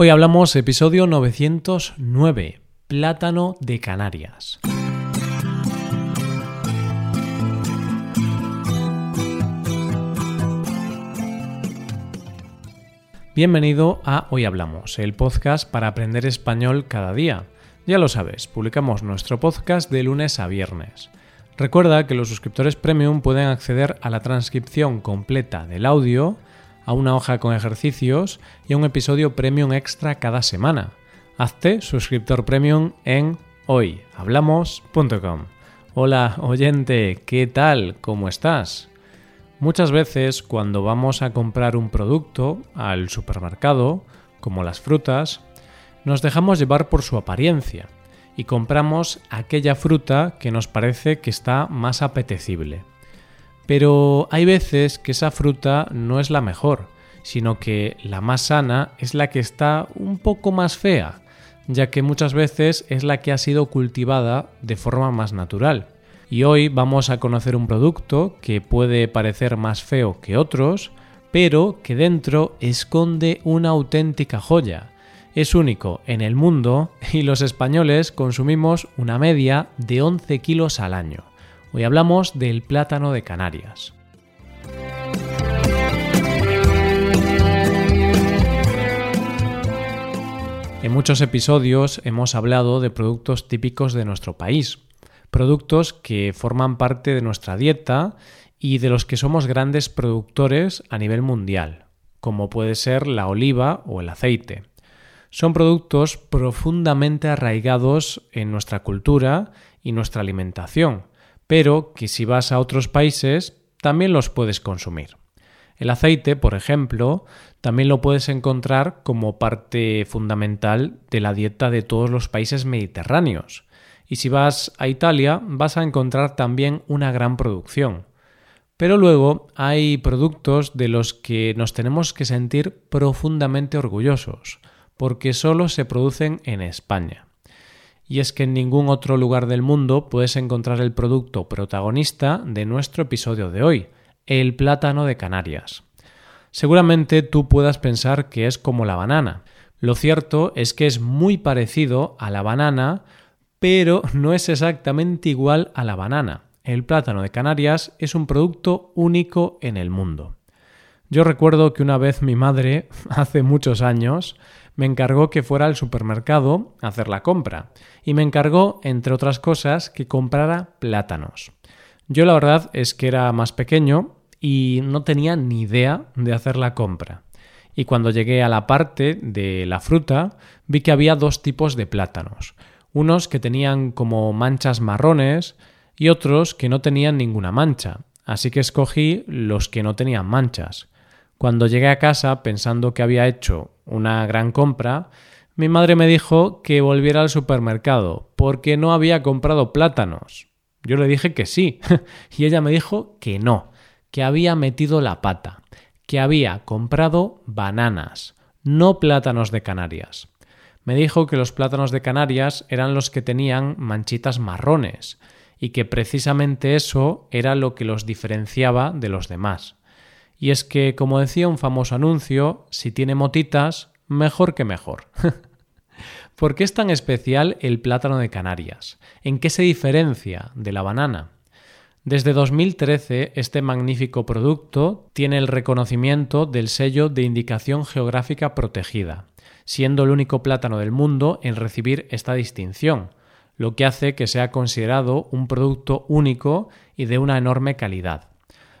Hoy hablamos episodio 909, Plátano de Canarias. Bienvenido a Hoy Hablamos, el podcast para aprender español cada día. Ya lo sabes, publicamos nuestro podcast de lunes a viernes. Recuerda que los suscriptores premium pueden acceder a la transcripción completa del audio, a una hoja con ejercicios y a un episodio premium extra cada semana. Hazte suscriptor premium en hoyhablamos.com. Hola oyente, ¿qué tal? ¿Cómo estás? Muchas veces cuando vamos a comprar un producto al supermercado, como las frutas, nos dejamos llevar por su apariencia y compramos aquella fruta que nos parece que está más apetecible. Pero hay veces que esa fruta no es la mejor, sino que la más sana es la que está un poco más fea, ya que muchas veces es la que ha sido cultivada de forma más natural. Y hoy vamos a conocer un producto que puede parecer más feo que otros, pero que dentro esconde una auténtica joya. Es único en el mundo y los españoles consumimos una media de 11 kilos al año. Hoy hablamos del plátano de Canarias. En muchos episodios hemos hablado de productos típicos de nuestro país, productos que forman parte de nuestra dieta y de los que somos grandes productores a nivel mundial, como puede ser la oliva o el aceite. Son productos profundamente arraigados en nuestra cultura y nuestra alimentación, pero que si vas a otros países también los puedes consumir. El aceite, por ejemplo, también lo puedes encontrar como parte fundamental de la dieta de todos los países mediterráneos. Y si vas a Italia vas a encontrar también una gran producción. Pero luego hay productos de los que nos tenemos que sentir profundamente orgullosos, porque solo se producen en España y es que en ningún otro lugar del mundo puedes encontrar el producto protagonista de nuestro episodio de hoy, el plátano de Canarias. Seguramente tú puedas pensar que es como la banana. Lo cierto es que es muy parecido a la banana, pero no es exactamente igual a la banana. El plátano de Canarias es un producto único en el mundo. Yo recuerdo que una vez mi madre, hace muchos años, me encargó que fuera al supermercado a hacer la compra y me encargó, entre otras cosas, que comprara plátanos. Yo la verdad es que era más pequeño y no tenía ni idea de hacer la compra. Y cuando llegué a la parte de la fruta, vi que había dos tipos de plátanos. Unos que tenían como manchas marrones y otros que no tenían ninguna mancha. Así que escogí los que no tenían manchas. Cuando llegué a casa pensando que había hecho una gran compra, mi madre me dijo que volviera al supermercado porque no había comprado plátanos. Yo le dije que sí, y ella me dijo que no, que había metido la pata, que había comprado bananas, no plátanos de Canarias. Me dijo que los plátanos de Canarias eran los que tenían manchitas marrones, y que precisamente eso era lo que los diferenciaba de los demás. Y es que, como decía un famoso anuncio, si tiene motitas, mejor que mejor. ¿Por qué es tan especial el plátano de Canarias? ¿En qué se diferencia de la banana? Desde 2013, este magnífico producto tiene el reconocimiento del sello de indicación geográfica protegida, siendo el único plátano del mundo en recibir esta distinción, lo que hace que sea considerado un producto único y de una enorme calidad.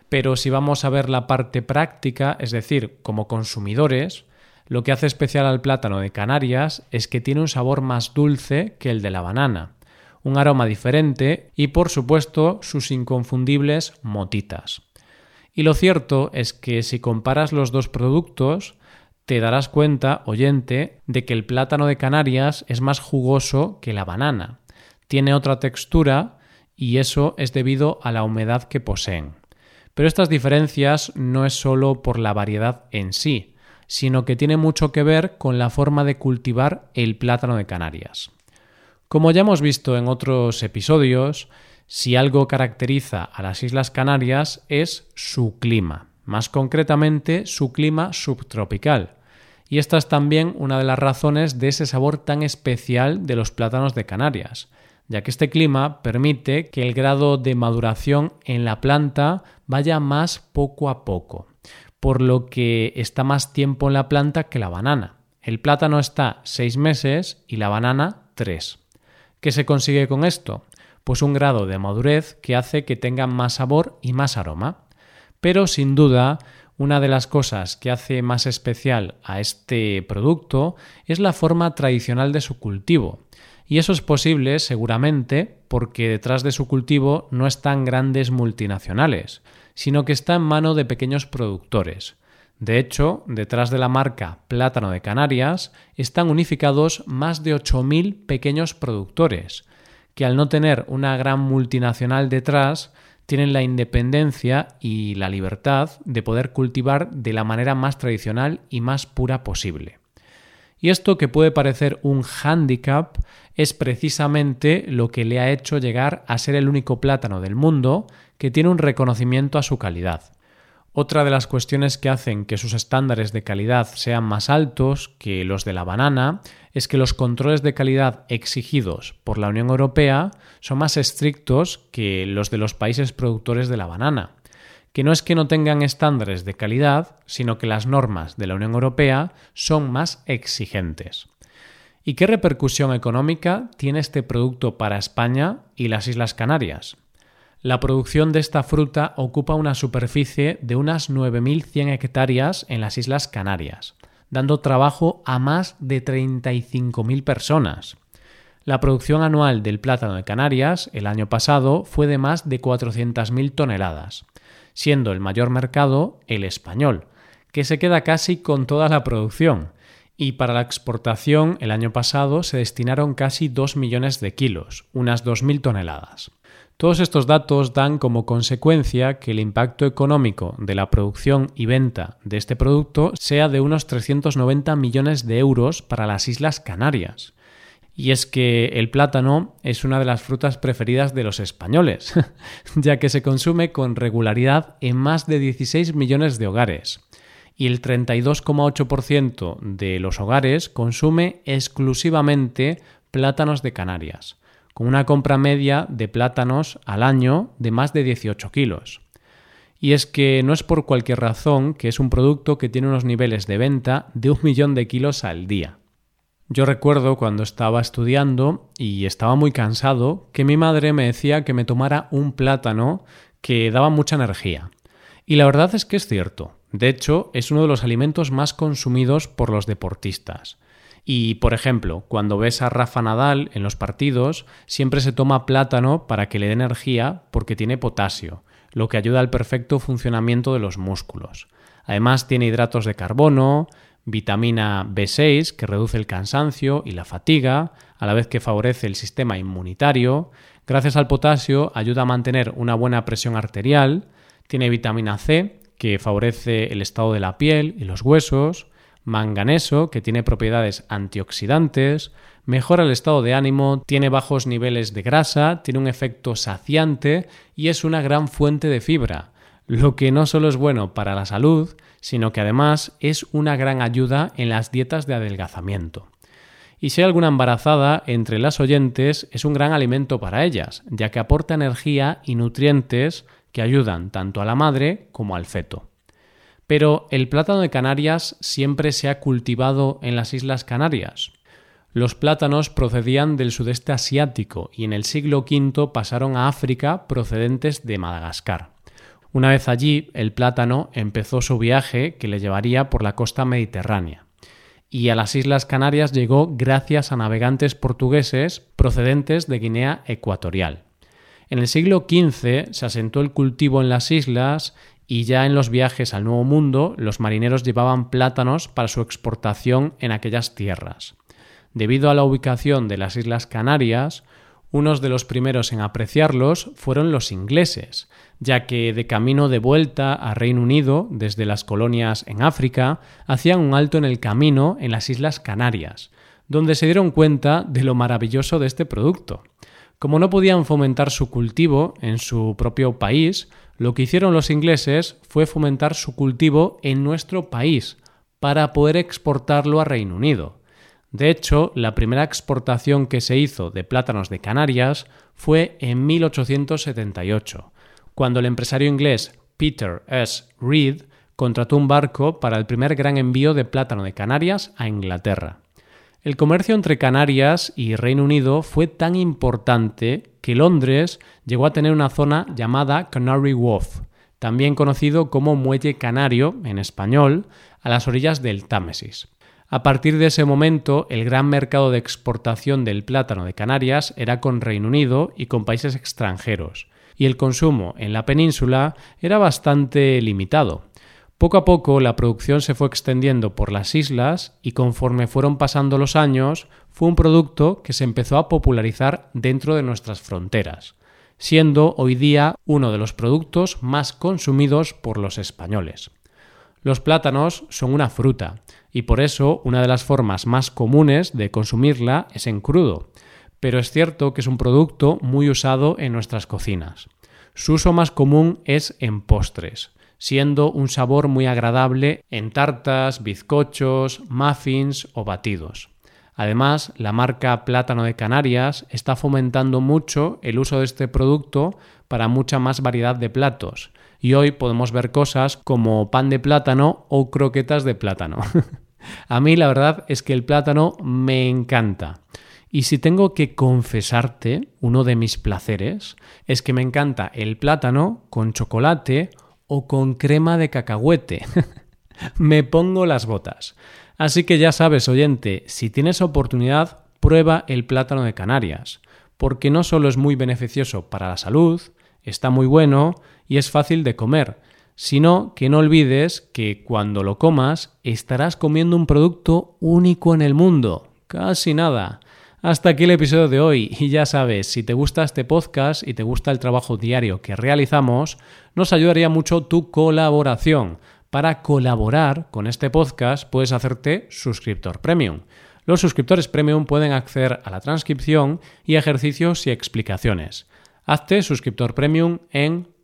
Pero si vamos a ver la parte práctica, es decir, como consumidores, lo que hace especial al plátano de Canarias es que tiene un sabor más dulce que el de la banana, un aroma diferente y por supuesto sus inconfundibles motitas. Y lo cierto es que si comparas los dos productos, te darás cuenta, oyente, de que el plátano de Canarias es más jugoso que la banana. Tiene otra textura y eso es debido a la humedad que poseen. Pero estas diferencias no es solo por la variedad en sí, sino que tiene mucho que ver con la forma de cultivar el plátano de Canarias. Como ya hemos visto en otros episodios, si algo caracteriza a las Islas Canarias es su clima, más concretamente su clima subtropical. Y esta es también una de las razones de ese sabor tan especial de los plátanos de Canarias, ya que este clima permite que el grado de maduración en la planta vaya más poco a poco, por lo que está más tiempo en la planta que la banana. El plátano está seis meses y la banana tres. ¿Qué se consigue con esto? Pues un grado de madurez que hace que tengan más sabor y más aroma. Pero sin duda, una de las cosas que hace más especial a este producto es la forma tradicional de su cultivo. Y eso es posible seguramente porque detrás de su cultivo no están grandes multinacionales, sino que está en mano de pequeños productores. De hecho, detrás de la marca Plátano de Canarias están unificados más de 8.000 pequeños productores, que al no tener una gran multinacional detrás, tienen la independencia y la libertad de poder cultivar de la manera más tradicional y más pura posible. Y esto que puede parecer un hándicap es precisamente lo que le ha hecho llegar a ser el único plátano del mundo que tiene un reconocimiento a su calidad. Otra de las cuestiones que hacen que sus estándares de calidad sean más altos que los de la banana es que los controles de calidad exigidos por la Unión Europea son más estrictos que los de los países productores de la banana, que no es que no tengan estándares de calidad, sino que las normas de la Unión Europea son más exigentes. ¿Y qué repercusión económica tiene este producto para España y las Islas Canarias? La producción de esta fruta ocupa una superficie de unas 9.100 hectáreas en las Islas Canarias, dando trabajo a más de 35.000 personas. La producción anual del plátano de Canarias el año pasado fue de más de 400.000 toneladas, siendo el mayor mercado el español, que se queda casi con toda la producción, y para la exportación el año pasado se destinaron casi 2 millones de kilos, unas 2.000 toneladas. Todos estos datos dan como consecuencia que el impacto económico de la producción y venta de este producto sea de unos 390 millones de euros para las Islas Canarias. Y es que el plátano es una de las frutas preferidas de los españoles, ya que se consume con regularidad en más de 16 millones de hogares. Y el 32,8% de los hogares consume exclusivamente plátanos de Canarias con una compra media de plátanos al año de más de 18 kilos. Y es que no es por cualquier razón que es un producto que tiene unos niveles de venta de un millón de kilos al día. Yo recuerdo cuando estaba estudiando y estaba muy cansado que mi madre me decía que me tomara un plátano que daba mucha energía. Y la verdad es que es cierto. De hecho, es uno de los alimentos más consumidos por los deportistas. Y, por ejemplo, cuando ves a Rafa Nadal en los partidos, siempre se toma plátano para que le dé energía porque tiene potasio, lo que ayuda al perfecto funcionamiento de los músculos. Además, tiene hidratos de carbono, vitamina B6 que reduce el cansancio y la fatiga, a la vez que favorece el sistema inmunitario. Gracias al potasio ayuda a mantener una buena presión arterial, tiene vitamina C que favorece el estado de la piel y los huesos, manganeso, que tiene propiedades antioxidantes, mejora el estado de ánimo, tiene bajos niveles de grasa, tiene un efecto saciante y es una gran fuente de fibra, lo que no solo es bueno para la salud, sino que además es una gran ayuda en las dietas de adelgazamiento. Y si hay alguna embarazada entre las oyentes, es un gran alimento para ellas, ya que aporta energía y nutrientes que ayudan tanto a la madre como al feto. Pero el plátano de Canarias siempre se ha cultivado en las Islas Canarias. Los plátanos procedían del sudeste asiático y en el siglo V pasaron a África procedentes de Madagascar. Una vez allí, el plátano empezó su viaje que le llevaría por la costa mediterránea. Y a las Islas Canarias llegó gracias a navegantes portugueses procedentes de Guinea Ecuatorial. En el siglo XV se asentó el cultivo en las islas y ya en los viajes al Nuevo Mundo los marineros llevaban plátanos para su exportación en aquellas tierras. Debido a la ubicación de las Islas Canarias, unos de los primeros en apreciarlos fueron los ingleses, ya que de camino de vuelta a Reino Unido desde las colonias en África hacían un alto en el camino en las Islas Canarias, donde se dieron cuenta de lo maravilloso de este producto. Como no podían fomentar su cultivo en su propio país, lo que hicieron los ingleses fue fomentar su cultivo en nuestro país, para poder exportarlo a Reino Unido. De hecho, la primera exportación que se hizo de plátanos de Canarias fue en 1878, cuando el empresario inglés Peter S. Reed contrató un barco para el primer gran envío de plátano de Canarias a Inglaterra. El comercio entre Canarias y Reino Unido fue tan importante que Londres llegó a tener una zona llamada Canary Wharf, también conocido como Muelle Canario en español, a las orillas del Támesis. A partir de ese momento, el gran mercado de exportación del plátano de Canarias era con Reino Unido y con países extranjeros, y el consumo en la península era bastante limitado. Poco a poco la producción se fue extendiendo por las islas y conforme fueron pasando los años fue un producto que se empezó a popularizar dentro de nuestras fronteras, siendo hoy día uno de los productos más consumidos por los españoles. Los plátanos son una fruta y por eso una de las formas más comunes de consumirla es en crudo, pero es cierto que es un producto muy usado en nuestras cocinas. Su uso más común es en postres, siendo un sabor muy agradable en tartas, bizcochos, muffins o batidos. Además, la marca Plátano de Canarias está fomentando mucho el uso de este producto para mucha más variedad de platos, y hoy podemos ver cosas como pan de plátano o croquetas de plátano. A mí la verdad es que el plátano me encanta. Y si tengo que confesarte, uno de mis placeres es que me encanta el plátano con chocolate o con crema de cacahuete. Me pongo las botas. Así que ya sabes, oyente, si tienes oportunidad, prueba el plátano de Canarias, porque no solo es muy beneficioso para la salud, está muy bueno y es fácil de comer, sino que no olvides que cuando lo comas estarás comiendo un producto único en el mundo. Casi nada. Hasta aquí el episodio de hoy y ya sabes, si te gusta este podcast y te gusta el trabajo diario que realizamos, nos ayudaría mucho tu colaboración. Para colaborar con este podcast puedes hacerte suscriptor premium. Los suscriptores premium pueden acceder a la transcripción y ejercicios y explicaciones. Hazte suscriptor premium en